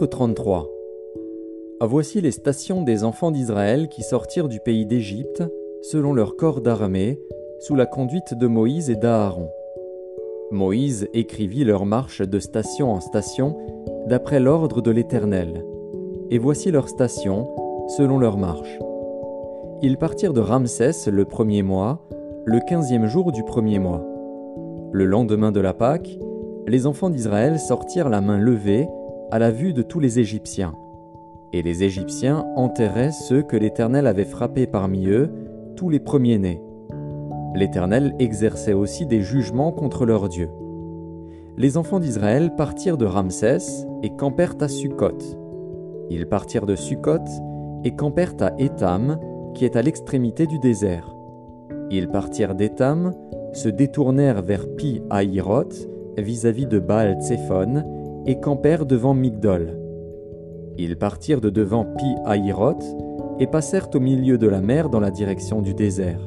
Nombre, chapitre 33 Voici les stations des enfants d'Israël qui sortirent du pays d'Égypte, selon leur corps d'armée, sous la conduite de Moïse et d'Aaron. Moïse écrivit leur marche de station en station, d'après l'ordre de l'Éternel. Et voici leurs stations, selon leur marche. Ils partirent de Ramsès le premier mois, le quinzième jour du premier mois. Le lendemain de la Pâque, les enfants d'Israël sortirent la main levée à la vue de tous les Égyptiens. Et les Égyptiens enterraient ceux que l'Éternel avait frappés parmi eux, tous les premiers-nés. L'Éternel exerçait aussi des jugements contre leurs dieux. Les enfants d'Israël partirent de Ramsès et campèrent à Sukkot. Ils partirent de Sukkot et campèrent à Étam, qui est à l'extrémité du désert. Ils partirent d'Étam, se détournèrent vers Pi Hahiroth vis-à-vis de Baal Tsephon et campèrent devant Migdol. Ils partirent de devant Pi Hahiroth et passèrent au milieu de la mer dans la direction du désert.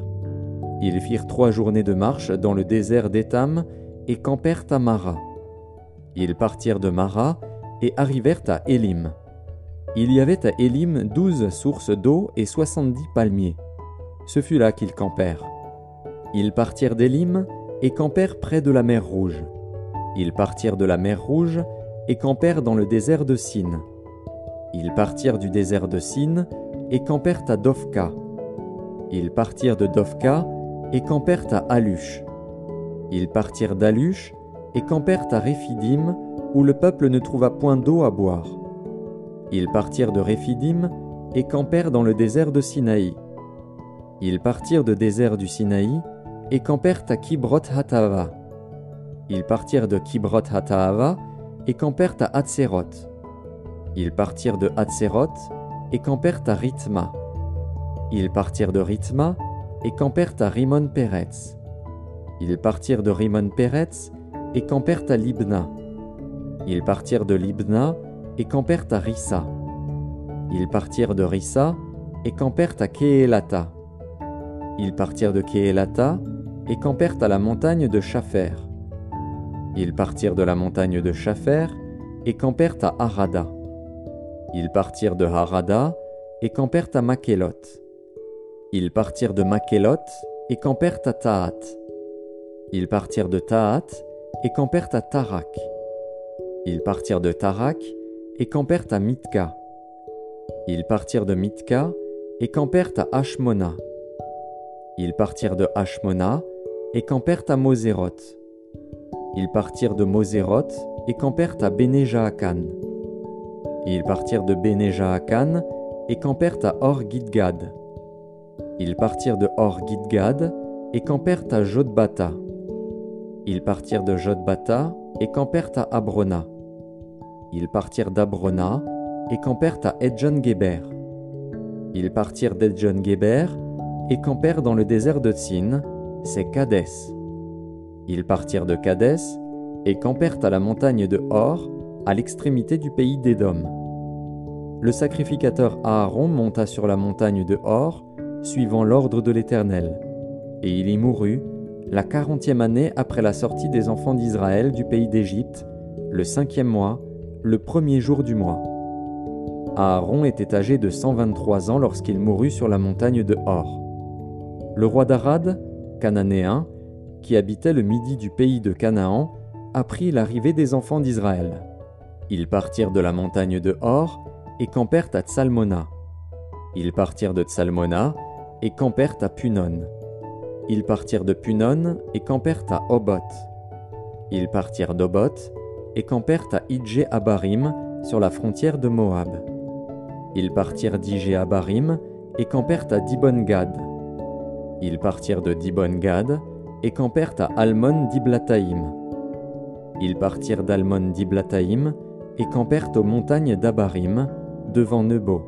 Ils firent trois journées de marche dans le désert d'Étam et campèrent à Mara. Ils partirent de Mara et arrivèrent à Élim. Il y avait à Élim douze sources d'eau et soixante-dix palmiers. Ce fut là qu'ils campèrent. Ils partirent d'Élim et campèrent près de la mer Rouge. Ils partirent de la mer Rouge et campèrent dans le désert de Sin. Ils partirent du désert de Sin et campèrent à Dovka. Ils partirent de Dovka et campèrent à Alush. Ils partirent d'Alush et campèrent à Réphidim, où le peuple ne trouva point d'eau à boire. Ils partirent de Réphidim et campèrent dans le désert de Sinaï. Ils partirent de désert du Sinaï et campèrent à Kibroth Hatava. Ils partirent de Kibroth Hataava et campèrent à Hatzeroth. Ils partirent de Hatzeroth et campèrent à Rithma. Ils partirent de Rithma et campèrent à Rimon Peretz. Ils partirent de Rimon Peretz et campèrent à Libna. Ils partirent de Libna et campèrent à Rissa. Ils partirent de Rissa et campèrent à Keelata. Ils partirent de Keelata et campèrent à la montagne de Chafer. Ils partirent de la montagne de Chafer et campèrent à Harada. Ils partirent de Harada et campèrent à Makélot. Ils partirent de Makélot et campèrent à Tahat. Ils partirent de Tahat et campèrent à Tarak. Ils partirent de Tarak et campèrent à Mitka. Ils partirent de Mitka et campèrent à Hashmona. Ils partirent de Hashmona et campèrent à Moséroth. Ils partirent de Moséroth et campèrent à Bénéjaakan. Ils partirent de Bénéjaakan et campèrent à Or-Gidgad. Ils partirent de Or-Gidgad et campèrent à Jodbata. Ils partirent de Jodbata et campèrent à Abrona. Ils partirent d'Abrona et campèrent à Edjon-Geber. Ils partirent d'Edjon-Geber et campèrent dans le désert de Tsin, c'est Kadès. Ils partirent de Kadès et campèrent à la montagne de Hor, à l'extrémité du pays d'Édom. Le sacrificateur Aaron monta sur la montagne de Hor, suivant l'ordre de l'Éternel, et il y mourut la quarantième année après la sortie des enfants d'Israël du pays d'Égypte, le cinquième mois, le premier jour du mois. Aaron était âgé de 123 ans lorsqu'il mourut sur la montagne de Hor. Le roi d'Arad, cananéen, qui habitait le midi du pays de Canaan, apprit l'arrivée des enfants d'Israël. Ils partirent de la montagne de Hor et campèrent à Tsalmona. Ils partirent de Tsalmona et campèrent à Punon. Ils partirent de Punon et campèrent à Obot. Ils partirent d'Obot et campèrent à Idje Abarim sur la frontière de Moab. Ils partirent d'Idje Abarim et campèrent à Dibon Gad. Ils partirent de Dibon Gad et campèrent à Almon d'Iblataïm. Ils partirent d'Almon d'Iblataïm et campèrent aux montagnes d'Abarim, devant Nebo.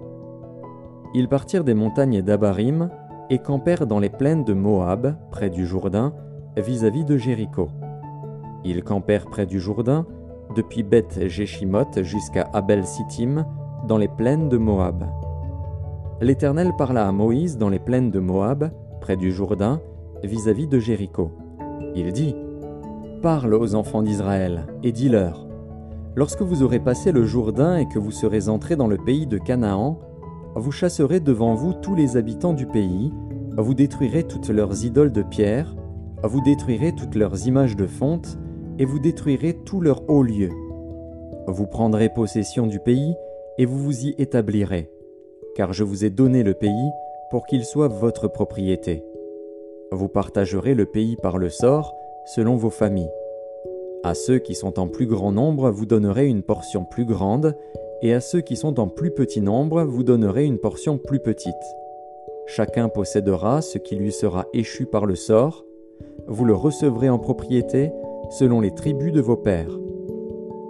Ils partirent des montagnes d'Abarim et campèrent dans les plaines de Moab, près du Jourdain, vis-à-vis de Jéricho. Ils campèrent près du Jourdain, depuis Beth Jeshimoth jusqu'à Abel Sittim, dans les plaines de Moab. L'Éternel parla à Moïse dans les plaines de Moab, près du Jourdain, vis-à-vis de Jéricho. Il dit Parle aux enfants d'Israël et dis-leur Lorsque vous aurez passé le Jourdain et que vous serez entrés dans le pays de Canaan, vous chasserez devant vous tous les habitants du pays, vous détruirez toutes leurs idoles de pierre, vous détruirez toutes leurs images de fonte, et vous détruirez tous leurs hauts lieux. Vous prendrez possession du pays, et vous vous y établirez, car je vous ai donné le pays pour qu'il soit votre propriété. Vous partagerez le pays par le sort, selon vos familles. À ceux qui sont en plus grand nombre, vous donnerez une portion plus grande, et à ceux qui sont en plus petit nombre, vous donnerez une portion plus petite. Chacun possédera ce qui lui sera échu par le sort, vous le recevrez en propriété selon les tribus de vos pères.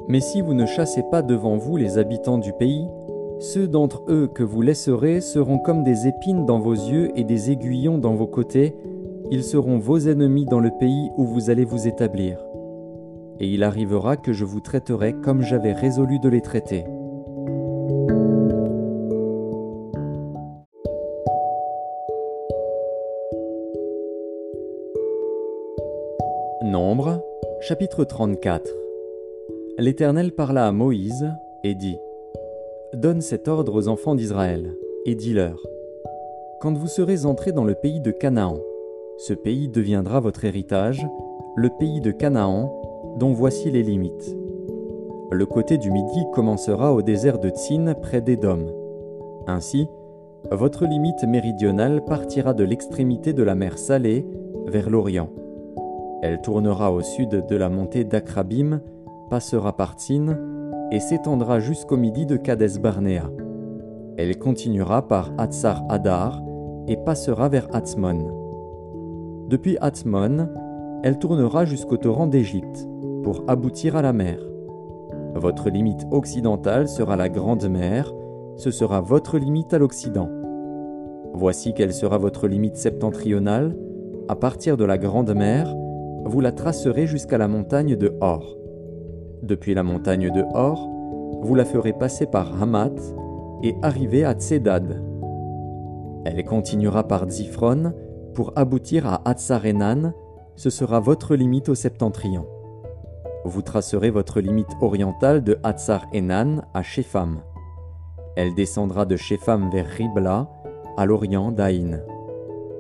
Mais si vous ne chassez pas devant vous les habitants du pays, ceux d'entre eux que vous laisserez seront comme des épines dans vos yeux et des aiguillons dans vos côtés, ils seront vos ennemis dans le pays où vous allez vous établir. Et il arrivera que je vous traiterai comme j'avais résolu de les traiter. Nombre, chapitre 34 L'Éternel parla à Moïse et dit Donne cet ordre aux enfants d'Israël, et dis-leur Quand vous serez entrés dans le pays de Canaan, ce pays deviendra votre héritage, le pays de Canaan, dont voici les limites. Le côté du midi commencera au désert de Tsin près d'Édom. Ainsi, votre limite méridionale partira de l'extrémité de la mer Salée vers l'Orient. Elle tournera au sud de la montée d'Akrabim, passera par Tsin et s'étendra jusqu'au midi de Kades Barnea. Elle continuera par Hatzar Adar et passera vers Hatzmon. Depuis Hatzmon, elle tournera jusqu'au torrent d'Égypte pour aboutir à la mer. Votre limite occidentale sera la Grande Mer, ce sera votre limite à l'Occident. Voici quelle sera votre limite septentrionale. À partir de la Grande Mer, vous la tracerez jusqu'à la montagne de Hor. Depuis la montagne de Hor, vous la ferez passer par Hamat et arriver à Tsedad. Elle continuera par Zifron pour aboutir à Hatzarenan, ce sera votre limite au septentrion. Vous tracerez votre limite orientale de Hatzar Enan à Shepham. Elle descendra de Shepham vers Ribla, à l'orient d'Aïn.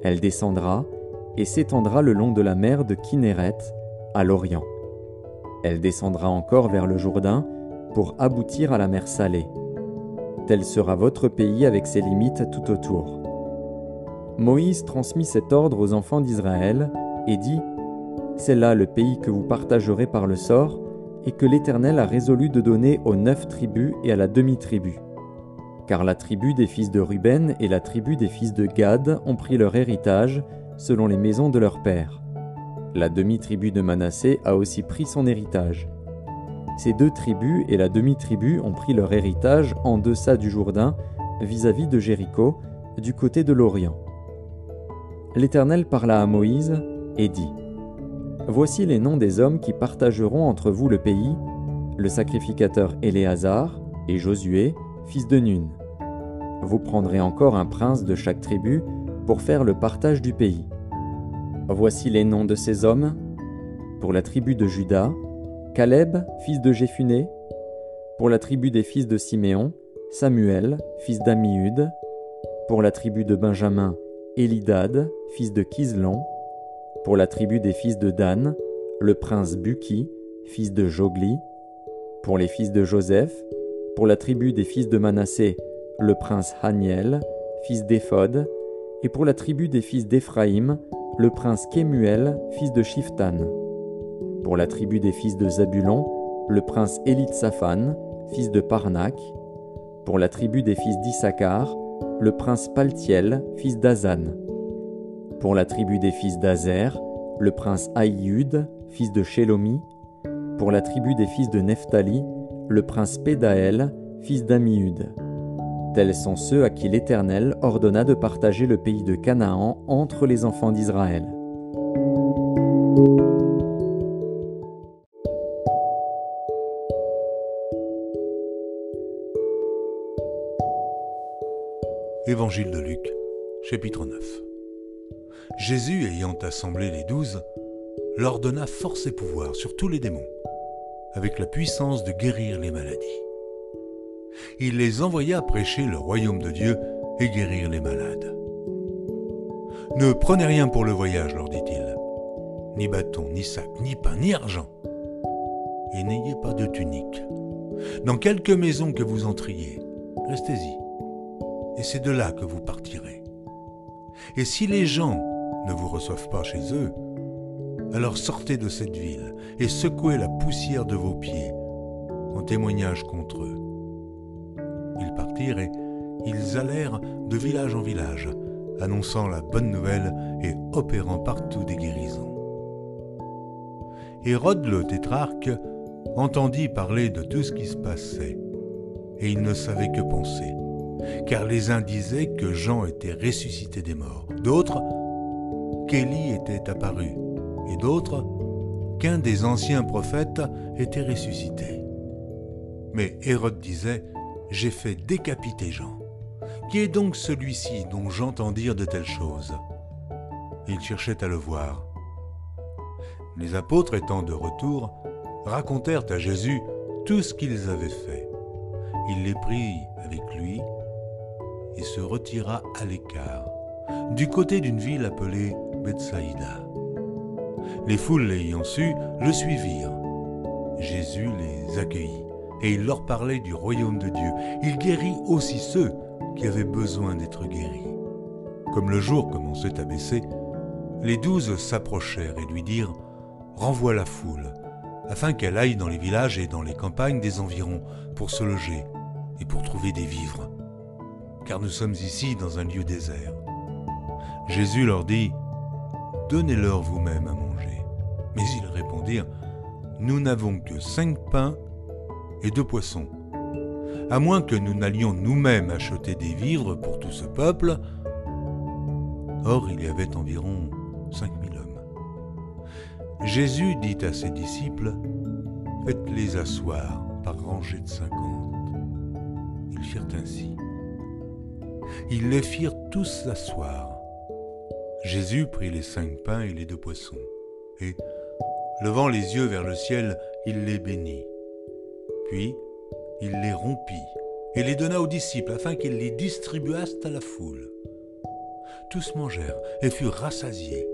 Elle descendra et s'étendra le long de la mer de Kinneret, à l'orient. Elle descendra encore vers le Jourdain pour aboutir à la mer Salée. Tel sera votre pays avec ses limites tout autour. Moïse transmit cet ordre aux enfants d'Israël et dit C'est là le pays que vous partagerez par le sort et que l'Éternel a résolu de donner aux neuf tribus et à la demi-tribu. Car la tribu des fils de Ruben et la tribu des fils de Gad ont pris leur héritage selon les maisons de leur père. La demi-tribu de Manassé a aussi pris son héritage. Ces deux tribus et la demi-tribu ont pris leur héritage en deçà du Jourdain, vis-à-vis de Jéricho, du côté de l'Orient. L'Éternel parla à Moïse et dit Voici les noms des hommes qui partageront entre vous le pays le sacrificateur Éléazar et Josué, fils de Nun. Vous prendrez encore un prince de chaque tribu pour faire le partage du pays. Voici les noms de ces hommes. Pour la tribu de Juda, Caleb, fils de Jéphuné. Pour la tribu des fils de Siméon, Samuel, fils d'Amiud. Pour la tribu de Benjamin, Elidad, fils de Kislon. Pour la tribu des fils de Dan, le prince Buki, fils de Jogli. Pour les fils de Joseph, pour la tribu des fils de Manassé, le prince Haniel, fils d'Éphod, et pour la tribu des fils d'Éphraïm, le prince Kémuel, fils de Shiftan. Pour la tribu des fils de Zabulon, le prince Élitsaphan, fils de Parnak. Pour la tribu des fils d'Issachar, le prince Paltiel, fils d'Azan. Pour la tribu des fils d'Azer, le prince Aïud, fils de Shelomi. Pour la tribu des fils de Nephtali, le prince Pédaël, fils d'Amiud. Tels sont ceux à qui l'Éternel ordonna de partager le pays de Canaan entre les enfants d'Israël. Évangile de Luc, chapitre 9 Jésus, ayant assemblé les douze, leur donna force et pouvoir sur tous les démons, avec la puissance de guérir les maladies. Il les envoya prêcher le royaume de Dieu et guérir les malades. Ne prenez rien pour le voyage, leur dit-il, ni bâton, ni sac, ni pain, ni argent, et n'ayez pas de tunique. Dans quelque maison que vous entriez, restez-y, et c'est de là que vous partirez. Et si les gens ne vous reçoivent pas chez eux, alors sortez de cette ville et secouez la poussière de vos pieds en témoignage contre eux. Ils partirent et ils allèrent de village en village, annonçant la bonne nouvelle et opérant partout des guérisons. Hérode le tétrarque entendit parler de tout ce qui se passait, et il ne savait que penser, car les uns disaient que Jean était ressuscité des morts, d'autres qu'Élie était apparu, et d'autres qu'un des anciens prophètes était ressuscité. Mais Hérode disait, J'ai fait décapiter Jean. Qui est donc celui-ci dont j'entends dire de telles choses? Il cherchait à le voir. Les apôtres étant de retour, racontèrent à Jésus tout ce qu'ils avaient fait. Il les prit avec lui et se retira à l'écart, du côté d'une ville appelée Bethsaïda. Les foules l'ayant su, le suivirent. Jésus les accueillit et il leur parlait du royaume de Dieu. Il guérit aussi ceux qui avaient besoin d'être guéris. Comme le jour commençait à baisser, les douze s'approchèrent et lui dirent Renvoie la foule, afin qu'elle aille dans les villages et dans les campagnes des environs pour se loger et pour trouver des vivres. Car nous sommes ici dans un lieu désert. Jésus leur dit Donnez-leur vous-même à manger. Mais ils répondirent Nous n'avons que cinq pains et deux poissons. À moins que nous n'allions nous-mêmes acheter des vivres pour tout ce peuple. Or, il y avait environ cinq mille hommes. Jésus dit à ses disciples Faites-les asseoir par rangées de cinquante. Ils firent ainsi. Ils les firent tous asseoir. Jésus prit les cinq pains et les deux poissons, et, levant les yeux vers le ciel, il les bénit. Puis, il les rompit et les donna aux disciples afin qu'ils les distribuassent à la foule. Tous mangèrent et furent rassasiés,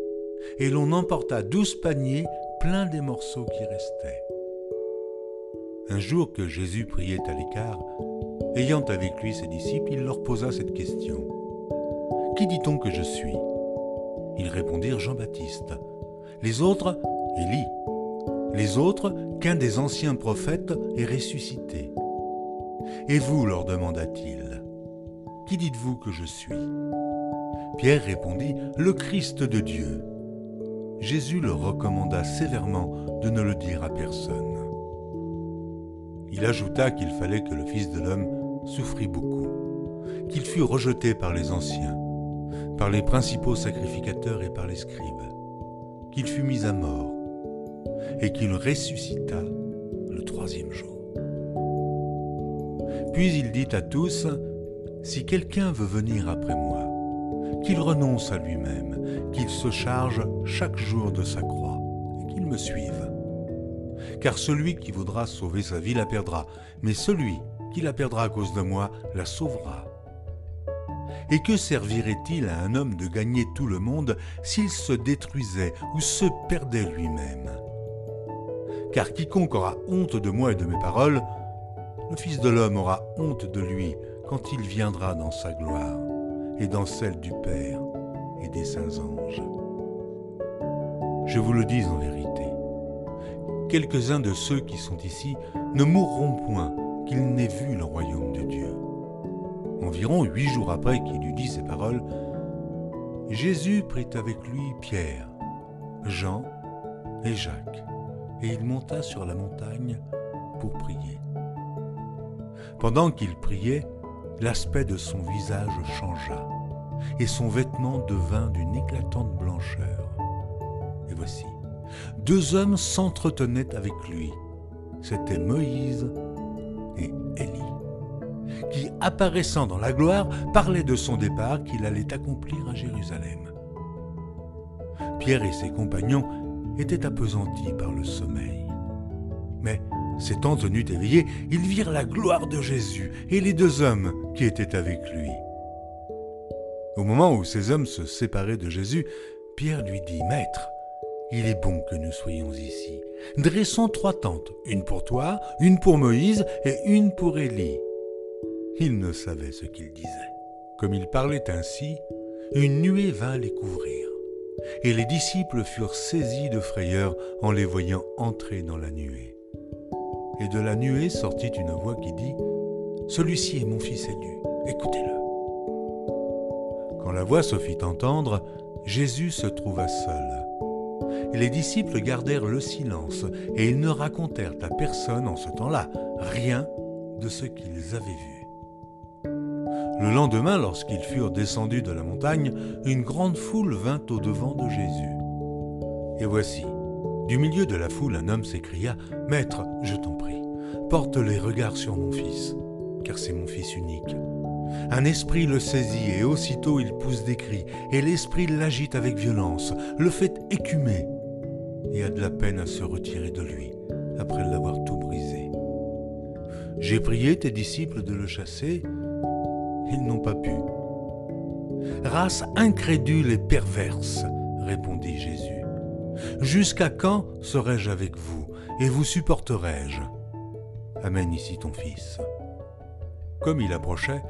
et l'on emporta douze paniers pleins des morceaux qui restaient. Un jour que Jésus priait à l'écart, ayant avec lui ses disciples, il leur posa cette question. Qui dit-on que je suis? Ils répondirent Jean-Baptiste. Les autres, Élie. Les autres, qu'un des anciens prophètes est ressuscité. Et vous, leur demanda-t-il, qui dites-vous que je suis? Pierre répondit, le Christ de Dieu. Jésus leur recommanda sévèrement de ne le dire à personne. Il ajouta qu'il fallait que le Fils de l'homme souffrit beaucoup, qu'il fût rejeté par les anciens, par les principaux sacrificateurs et par les scribes, qu'il fût mis à mort, et qu'il ressuscita le troisième jour. Puis il dit à tous, Si quelqu'un veut venir après moi, qu'il renonce à lui-même, qu'il se charge chaque jour de sa croix, et qu'il me suive. Car celui qui voudra sauver sa vie la perdra, mais celui qui la perdra à cause de moi la sauvera. Et que servirait-il à un homme de gagner tout le monde s'il se détruisait ou se perdait lui-même? Car quiconque aura honte de moi et de mes paroles, le Fils de l'homme aura honte de lui quand il viendra dans sa gloire et dans celle du Père et des saints anges. Je vous le dis en vérité, quelques-uns de ceux qui sont ici ne mourront point qu'ils n'aient vu le royaume de Dieu. Environ huit jours après qu'il eut dit ces paroles, Jésus prit avec lui Pierre, Jean et Jacques, et il monta sur la montagne pour prier. Pendant qu'il priait, l'aspect de son visage changea, et son vêtement devint d'une éclatante blancheur. Et voici, deux hommes s'entretenaient avec lui. C'étaient Moïse et Élie, qui, apparaissant dans la gloire, parlaient de son départ qu'il allait accomplir à Jérusalem. Pierre et ses compagnons étaient appesantis par le sommeil. Mais s'étant tenus éveillés, ils virent la gloire de Jésus et les deux hommes qui étaient avec lui. Au moment où ces hommes se séparaient de Jésus, Pierre lui dit, Maître, il est bon que nous soyons ici. Dressons trois tentes, une pour toi, une pour Moïse et une pour Élie. Il ne savait ce qu'il disait. Comme il parlait ainsi, une nuée vint les couvrir, et les disciples furent saisis de frayeur en les voyant entrer dans la nuée. Et de la nuée sortit une voix qui dit, Celui-ci est mon fils élu, écoutez-le. Quand la voix se fit entendre, Jésus se trouva seul. Les disciples gardèrent le silence, et ils ne racontèrent à personne en ce temps-là rien de ce qu'ils avaient vu. Le lendemain, lorsqu'ils furent descendus de la montagne, une grande foule vint au devant de Jésus. Et voici, du milieu de la foule, un homme s'écria, Maître, je t'en prie, porte les regards sur mon fils, car c'est mon fils unique. Un esprit le saisit et aussitôt il pousse des cris, et l'esprit l'agite avec violence, le fait écumer, et a de la peine à se retirer de lui, après l'avoir tout brisé. J'ai prié tes disciples de le chasser, ils n'ont pas pu. Race incrédule et perverse, répondit Jésus. Jusqu'à quand serai-je avec vous et vous supporterai-je? Amène ici ton fils. Comme il approchait,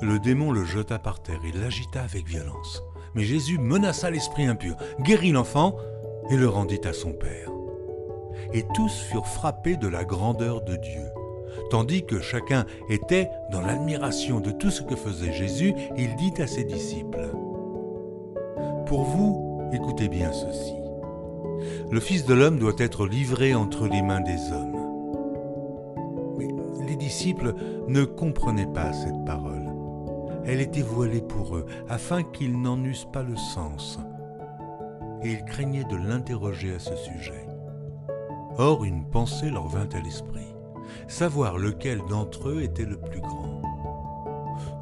le démon le jeta par terre et l'agita avec violence. Mais Jésus menaça l'esprit impur, guérit l'enfant et le rendit à son père. Et tous furent frappés de la grandeur de Dieu. Tandis que chacun était dans l'admiration de tout ce que faisait Jésus, il dit à ses disciples, Pour vous, écoutez bien ceci. Le Fils de l'homme doit être livré entre les mains des hommes. Mais les disciples ne comprenaient pas cette parole. Elle était voilée pour eux, afin qu'ils n'en eussent pas le sens. Et ils craignaient de l'interroger à ce sujet. Or une pensée leur vint à l'esprit, savoir lequel d'entre eux était le plus grand.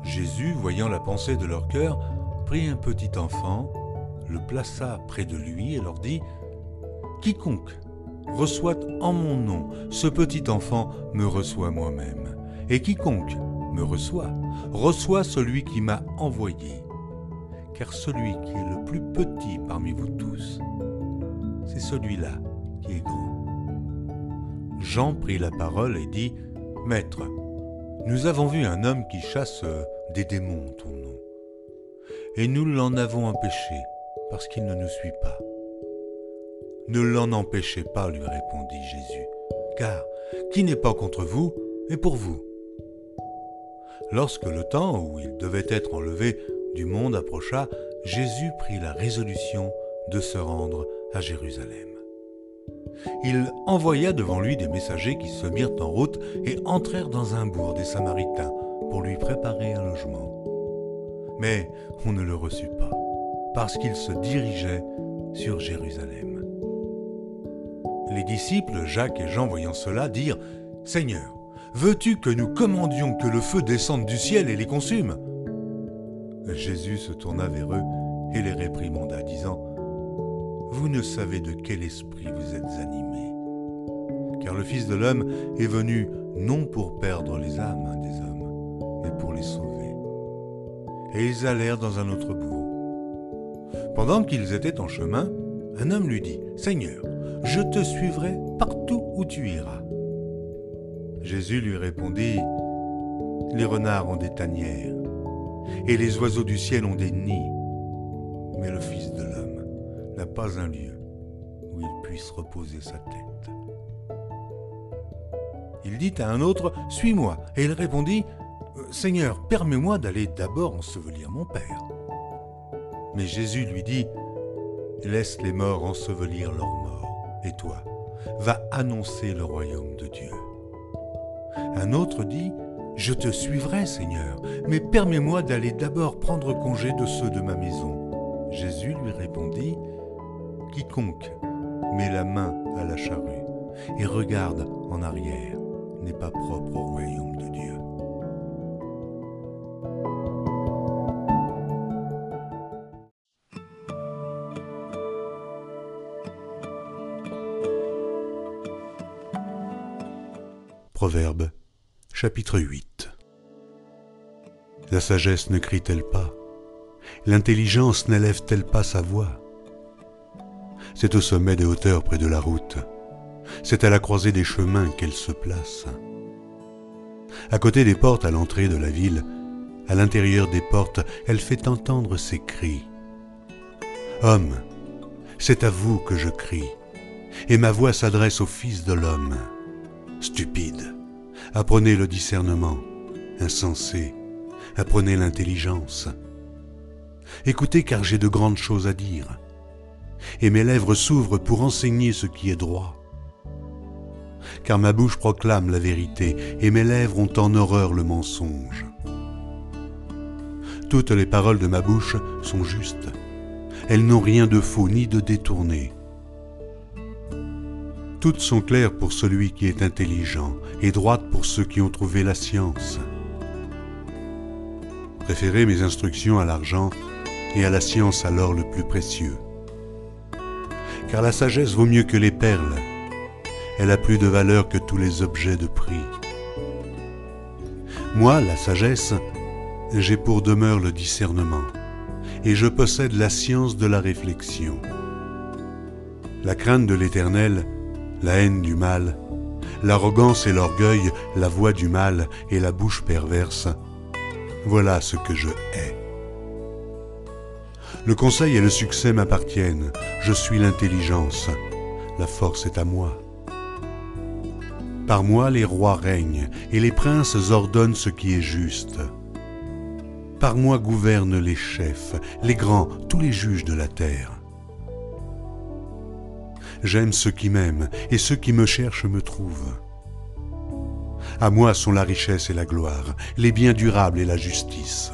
Jésus, voyant la pensée de leur cœur, prit un petit enfant, le plaça près de lui et leur dit, Quiconque reçoit en mon nom ce petit enfant me reçoit moi-même, et quiconque me reçoit, reçoit celui qui m'a envoyé. Car celui qui est le plus petit parmi vous tous, c'est celui-là qui est grand. Jean prit la parole et dit, Maître, nous avons vu un homme qui chasse des démons en ton nom. Et nous l'en avons empêché, parce qu'il ne nous suit pas. Ne l'en empêchez pas, lui répondit Jésus, car qui n'est pas contre vous est pour vous. Lorsque le temps où il devait être enlevé du monde approcha, Jésus prit la résolution de se rendre à Jérusalem. Il envoya devant lui des messagers qui se mirent en route et entrèrent dans un bourg des Samaritains pour lui préparer un logement. Mais on ne le reçut pas, parce qu'il se dirigeait sur Jérusalem. Les disciples, Jacques et Jean voyant cela, dirent, Seigneur, Veux-tu que nous commandions que le feu descende du ciel et les consume? Jésus se tourna vers eux et les réprimanda, disant, Vous ne savez de quel esprit vous êtes animés, car le Fils de l'homme est venu non pour perdre les âmes des hommes, mais pour les sauver. Et ils allèrent dans un autre bourg. Pendant qu'ils étaient en chemin, un homme lui dit, Seigneur, je te suivrai partout où tu iras. Jésus lui répondit, Les renards ont des tanières, et les oiseaux du ciel ont des nids, mais le Fils de l'homme n'a pas un lieu où il puisse reposer sa tête. Il dit à un autre, Suis-moi, et il répondit, Seigneur, permets-moi d'aller d'abord ensevelir mon Père. Mais Jésus lui dit, Laisse les morts ensevelir leurs morts, et toi, va annoncer le royaume de Dieu. Un autre dit, Je te suivrai, Seigneur, mais permets-moi d'aller d'abord prendre congé de ceux de ma maison. Jésus lui répondit, Quiconque met la main à la charrue et regarde en arrière n'est pas propre au royaume de Dieu. Chapitre 8. La sagesse ne crie-t-elle pas? L'intelligence n'élève-t-elle pas sa voix? C'est au sommet des hauteurs près de la route. C'est à la croisée des chemins qu'elle se place. À côté des portes à l'entrée de la ville, à l'intérieur des portes, elle fait entendre ses cris. Homme, c'est à vous que je crie, et ma voix s'adresse au Fils de l'homme. Stupide, apprenez le discernement. Insensé, apprenez l'intelligence. Écoutez car j'ai de grandes choses à dire, et mes lèvres s'ouvrent pour enseigner ce qui est droit. Car ma bouche proclame la vérité, et mes lèvres ont en horreur le mensonge. Toutes les paroles de ma bouche sont justes, elles n'ont rien de faux ni de détourné. Toutes sont claires pour celui qui est intelligent et droites pour ceux qui ont trouvé la science. Préférez mes instructions à l'argent et à la science à l'or le plus précieux. Car la sagesse vaut mieux que les perles, elle a plus de valeur que tous les objets de prix. Moi, la sagesse, j'ai pour demeure le discernement, et je possède la science de la réflexion. La crainte de l'Éternel, la haine du mal, l'arrogance et l'orgueil, la voix du mal et la bouche perverse, voilà ce que je hais. Le conseil et le succès m'appartiennent, je suis l'intelligence, la force est à moi. Par moi les rois règnent, et les princes ordonnent ce qui est juste. Par moi gouvernent les chefs, les grands, tous les juges de la terre. J'aime ceux qui m'aiment, et ceux qui me cherchent me trouvent. À moi sont la richesse et la gloire, les biens durables et la justice.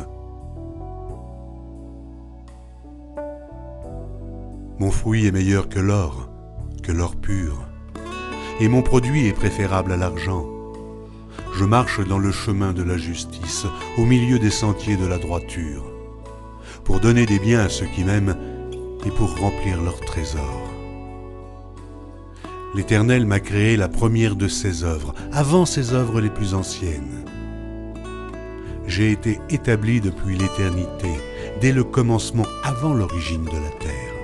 Mon fruit est meilleur que l'or, que l'or pur, et mon produit est préférable à l'argent. Je marche dans le chemin de la justice, au milieu des sentiers de la droiture, pour donner des biens à ceux qui m'aiment et pour remplir leurs trésors. L'Éternel m'a créé la première de ses œuvres, avant ses œuvres les plus anciennes. J'ai été établi depuis l'éternité, dès le commencement, avant l'origine de la terre.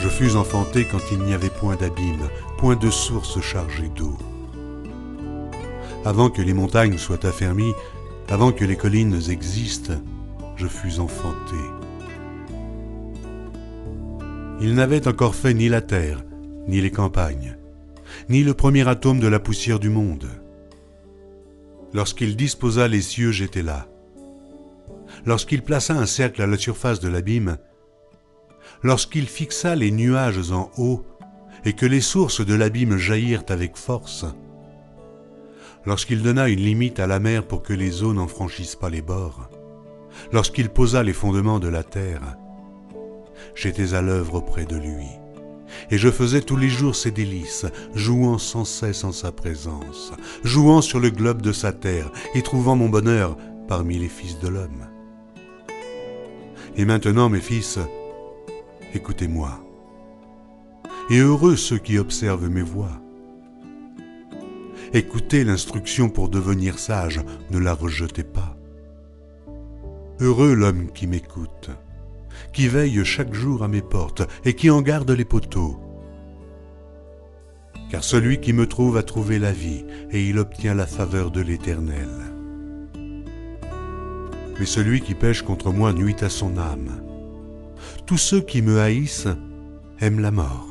Je fus enfanté quand il n'y avait point d'abîme, point de source chargée d'eau. Avant que les montagnes soient affermies, avant que les collines existent, je fus enfanté. Il n'avait encore fait ni la terre, ni les campagnes, ni le premier atome de la poussière du monde. Lorsqu'il disposa les cieux, j'étais là. Lorsqu'il plaça un cercle à la surface de l'abîme, lorsqu'il fixa les nuages en haut et que les sources de l'abîme jaillirent avec force, lorsqu'il donna une limite à la mer pour que les eaux n'en franchissent pas les bords, lorsqu'il posa les fondements de la terre, j'étais à l'œuvre auprès de lui, et je faisais tous les jours ses délices, jouant sans cesse en sa présence, jouant sur le globe de sa terre, et trouvant mon bonheur parmi les fils de l'homme. Et maintenant, mes fils, écoutez-moi. Et heureux ceux qui observent mes voix. Écoutez l'instruction pour devenir sage, ne la rejetez pas. Heureux l'homme qui m'écoute, qui veille chaque jour à mes portes et qui en garde les poteaux. Car celui qui me trouve a trouvé la vie, et il obtient la faveur de l'Éternel. Mais celui qui pêche contre moi nuit à son âme tous ceux qui me haïssent aiment la mort.